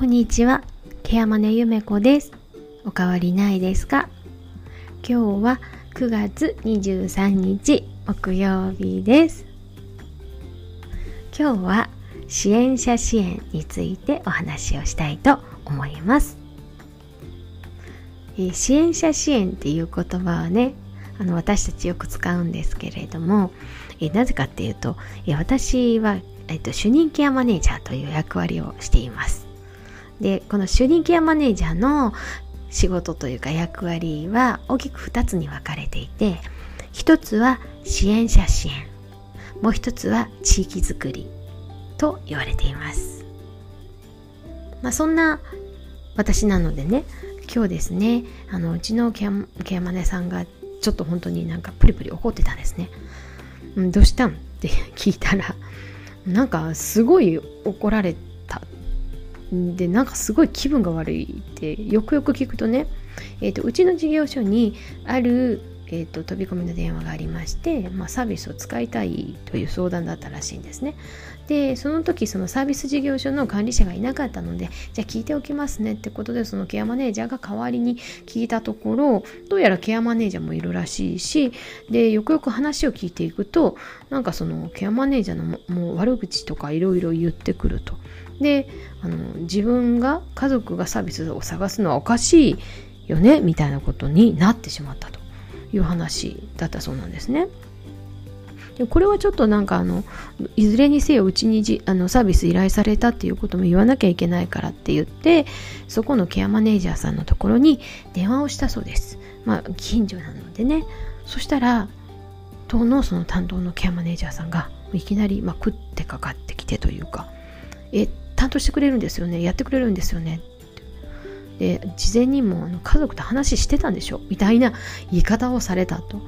こんにちは、ケアマネゆめこです。おかわりないですか？今日は9月23日木曜日です。今日は支援者支援についてお話をしたいと思います。え支援者支援っていう言葉はね、あの私たちよく使うんですけれども、えなぜかっていうと、え私は、えっと、主任ケアマネージャーという役割をしています。でこの主任ケアマネージャーの仕事というか役割は大きく2つに分かれていて1つは支援者支援もう1つは地域づくりと言われています、まあ、そんな私なのでね今日ですねあのうちのケアケアマネさんがちょっと本当になんかプリプリ怒ってたんですね、うん、どうしたん？って聞いたらなんかすごい怒られてでなんかすごい気分が悪いってよくよく聞くとね、えーと、うちの事業所にある、えーと、飛び込みの電話がありまして、まあ、サービスを使いたいという相談だったらしいんですね。でその時そのサービス事業所の管理者がいなかったのでじゃあ聞いておきますねってことでそのケアマネージャーが代わりに聞いたところどうやらケアマネージャーもいるらしいしでよくよく話を聞いていくとなんかそのケアマネージャーのもう悪口とかいろいろ言ってくると。であの自分が家族がサービスを探すのはおかしいよねみたいなことになってしまったという話だったそうなんですね。でこれはちょっとなんかあのいずれにせようちにじあのサービス依頼されたっていうことも言わなきゃいけないからって言ってそこのケアマネージャーさんのところに電話をしたそうです。まあ近所なのでねそしたら当のその担当のケアマネージャーさんがいきなり、まあ、食ってかかってきてというかえっ担当してくれるんですよね。やってくれるんですよね。で事前にもあの家族と話してたんでしょ。みたいな言い方をされたと。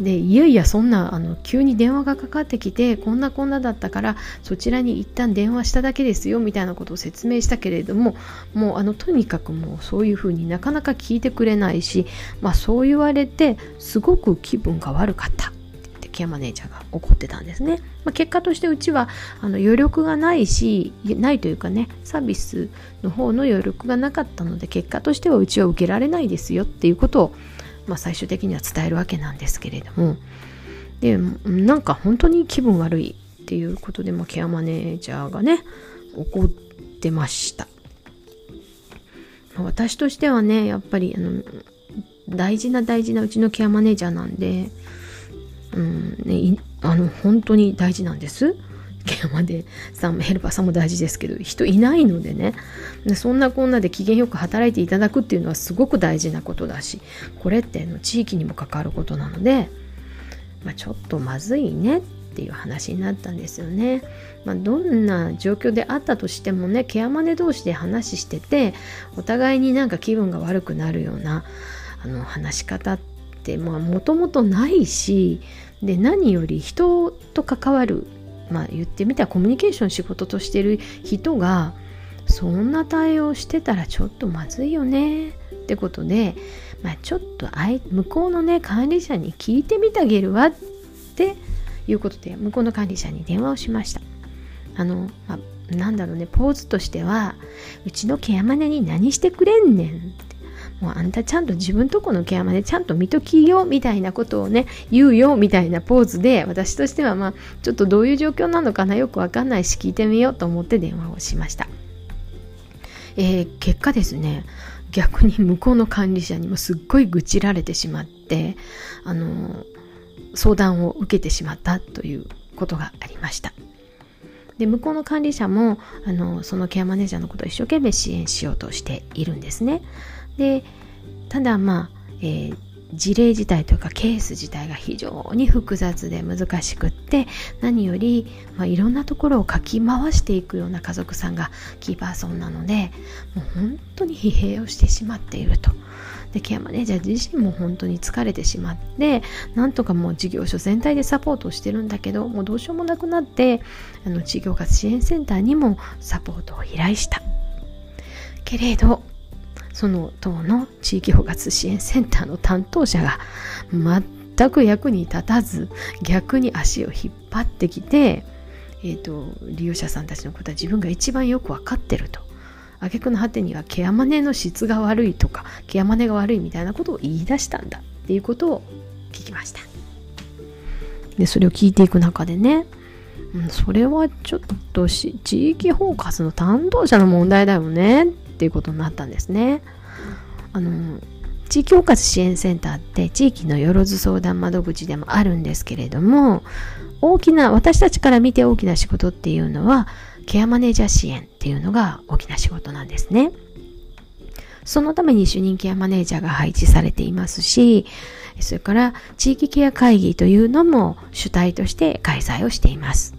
でいやいやそんなあの急に電話がかかってきてこんなこんなだったからそちらに一旦電話しただけですよみたいなことを説明したけれどももうあのとにかくもうそういうふうになかなか聞いてくれないし、まあ、そう言われてすごく気分が悪かった。ケアマネージャーが怒ってたんですね。まあ、結果としてうちはあの余力がないしないというかねサービスの方の余力がなかったので結果としてはうちは受けられないですよっていうことを、まあ、最終的には伝えるわけなんですけれどもでなんか本当に気分悪いっていうことで、まあ、ケアマネージャーがね怒ってました。ま、私としてはねやっぱりあの大事な大事なうちのケアマネージャーなんでうんね、あの本当に大事なんです。ケアマでさんヘルパーさんも大事ですけど人いないのでねでそんなこんなで機嫌よく働いていただくっていうのはすごく大事なことだしこれっての地域にも関わることなので、まあ、ちょっとまずいねっていう話になったんですよね。まあ、どんな状況であったとしてもねケアマネ同士で話しててお互いになんか気分が悪くなるようなあの話し方ってってもともとないしで何より人と関わるまあ言ってみたらコミュニケーション仕事としてる人がそんな対応してたらちょっとまずいよねってことで、まあ、ちょっと向こうのね管理者に聞いてみてあげるわっていうことで向こうの管理者に電話をしました。あの、まあ、なんだろうねポーズとしてはうちのケアマネに何してくれんねんもうあんたちゃんと自分とこのケアまでちゃんと見ときよみたいなことをね言うよみたいなポーズで私としてはまあちょっとどういう状況なのかなよくわかんないし聞いてみようと思って電話をしました、えー、結果ですね逆に向こうの管理者にもすっごい愚痴られてしまってあの相談を受けてしまったということがありました。で向こうの管理者もあのそのケアマネージャーのことを一生懸命支援しようとしているんですね。でただまあ、えー、事例自体というかケース自体が非常に複雑で難しくって何より、まあ、いろんなところをかき回していくような家族さんがキーパーソンなのでもう本当に疲弊をしてしまっていると。でケアマネージャー自身も本当に疲れてしまってなんとかもう事業所全体でサポートをしてるんだけどもうどうしようもなくなってあの事業活支援センターにもサポートを依頼したけれどその党の地域包括支援センターの担当者が全く役に立たず逆に足を引っ張ってきて、えーと、利用者さんたちのことは自分が一番よく分かってると。挙句の果てにはケアマネの質が悪いとかケアマネが悪いみたいなことを言い出したんだっていうことを聞きました。でそれを聞いていく中でね、うん、それはちょっと地域包括の担当者の問題だよねっていうことになったんですねあの地域包括支援センターって地域のよろず相談窓口でもあるんですけれども大きな私たちから見て大きな仕事っていうのはケアマネージャー支援っていうのが大きな仕事なんですね。そのために主任ケアマネージャーが配置されていますし、それから地域ケア会議というのも主体として開催をしています。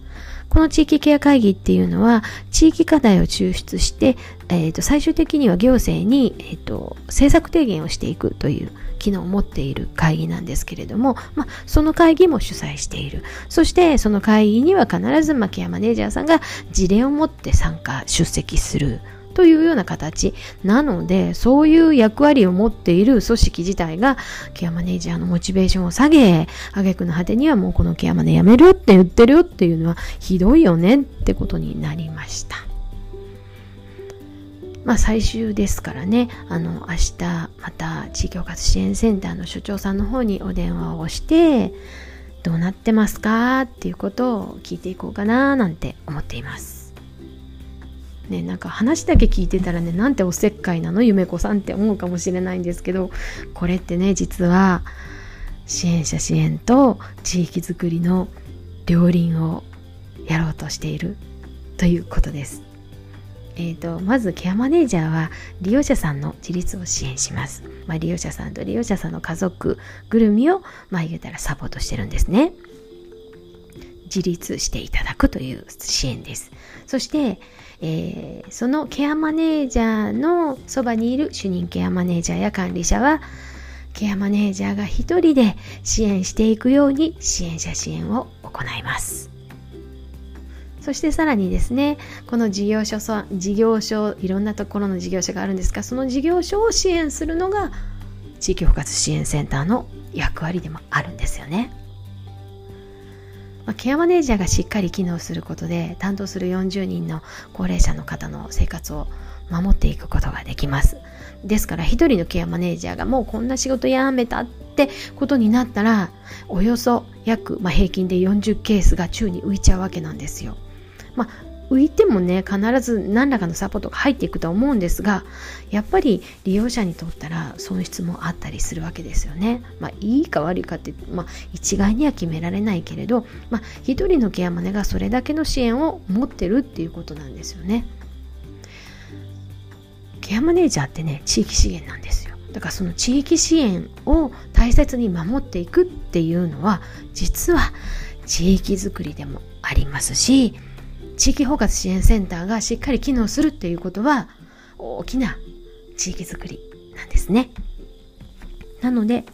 この地域ケア会議っていうのは地域課題を抽出して、えー、と最終的には行政に、えーと政策提言をしていくという機能を持っている会議なんですけれども、まあ、その会議も主催している。そしてその会議には必ずマケアマネージャーさんが事例を持って参加、出席する。というような形なのでそういう役割を持っている組織自体がケアマネージャーのモチベーションを下げ挙句の果てにはもうこのケアマネやめるって言ってるよっていうのはひどいよねってことになりました。まあ、最終ですからねあの明日また地域包括支援センターの所長さんの方にお電話をしてどうなってますかっていうことを聞いていこうかななんて思っています。ね、なんか話だけ聞いてたらねなんておせっかいなの夢子さんって思うかもしれないんですけどこれってね実は支援者支援と地域づくりの両輪をやろうとしているということです。えーと、まずケアマネージャーは利用者さんの自立を支援します、まあ、利用者さんと利用者さんの家族ぐるみをまあ言うたらサポートしてるんですね自立していただくという支援ですそして、えー、そのケアマネージャーのそばにいる主任ケアマネージャーや管理者はケアマネージャーが一人で支援していくように支援者支援を行いますそしてさらにですねこの事業所さ事業所いろんなところの事業所があるんですがその事業所を支援するのが地域包括支援センターの役割でもあるんですよね。まあ、ケアマネージャーがしっかり機能することで担当する40人の高齢者の方の生活を守っていくことができます。ですから一人のケアマネージャーがもうこんな仕事やめたってことになったらおよそ約、まあ、平均で40ケースが宙に浮いちゃうわけなんですよ。まあ浮いてもね必ず何らかのサポートが入っていくと思うんですがやっぱり利用者にとったら損失もあったりするわけですよね。まあいいか悪いかって、まあ、一概には決められないけれど、まあ、一人のケアマネがそれだけの支援を持ってるっていうことなんですよね。ケアマネージャーってね地域資源なんですよ。だからその地域支援を大切に守っていくっていうのは実は地域づくりでもありますし地域包括支援センターがしっかり機能するっていうことは大きな地域づくりなんですね。なので、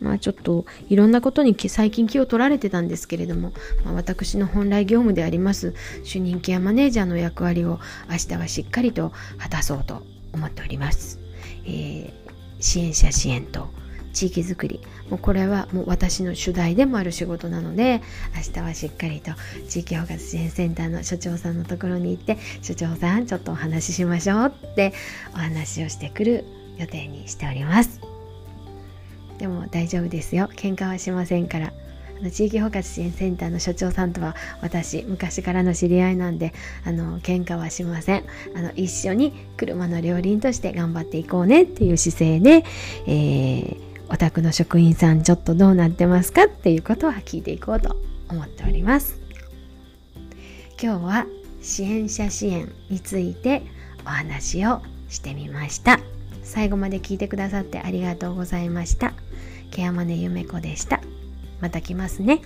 まあちょっといろんなことに最近気を取られてたんですけれども、まあ、私の本来業務であります主任ケアマネージャーの役割を明日はしっかりと果たそうと思っております。えー、支援者支援と地域づくり。もうこれはもう私の主題でもある仕事なので明日はしっかりと地域包括支援センターの所長さんのところに行って所長さんちょっとお話ししましょうってお話をしてくる予定にしております。でも大丈夫ですよ。喧嘩はしませんから。あの地域包括支援センターの所長さんとは私昔からの知り合いなんであの喧嘩はしません。あの一緒に車の両輪として頑張っていこうねっていう姿勢で、えーお宅の職員さんちょっとどうなってますかっていうことは聞いていこうと思っております。今日は支援者支援についてお話をしてみました。最後まで聞いてくださってありがとうございました。ケアマネゆめこでした。また来ますね。